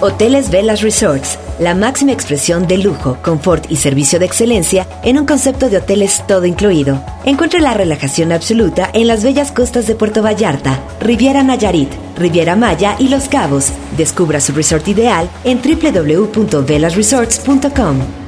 Hoteles Velas Resorts, la máxima expresión de lujo, confort y servicio de excelencia en un concepto de hoteles todo incluido. Encuentre la relajación absoluta en las bellas costas de Puerto Vallarta, Riviera Nayarit, Riviera Maya y Los Cabos. Descubra su resort ideal en www.velasresorts.com.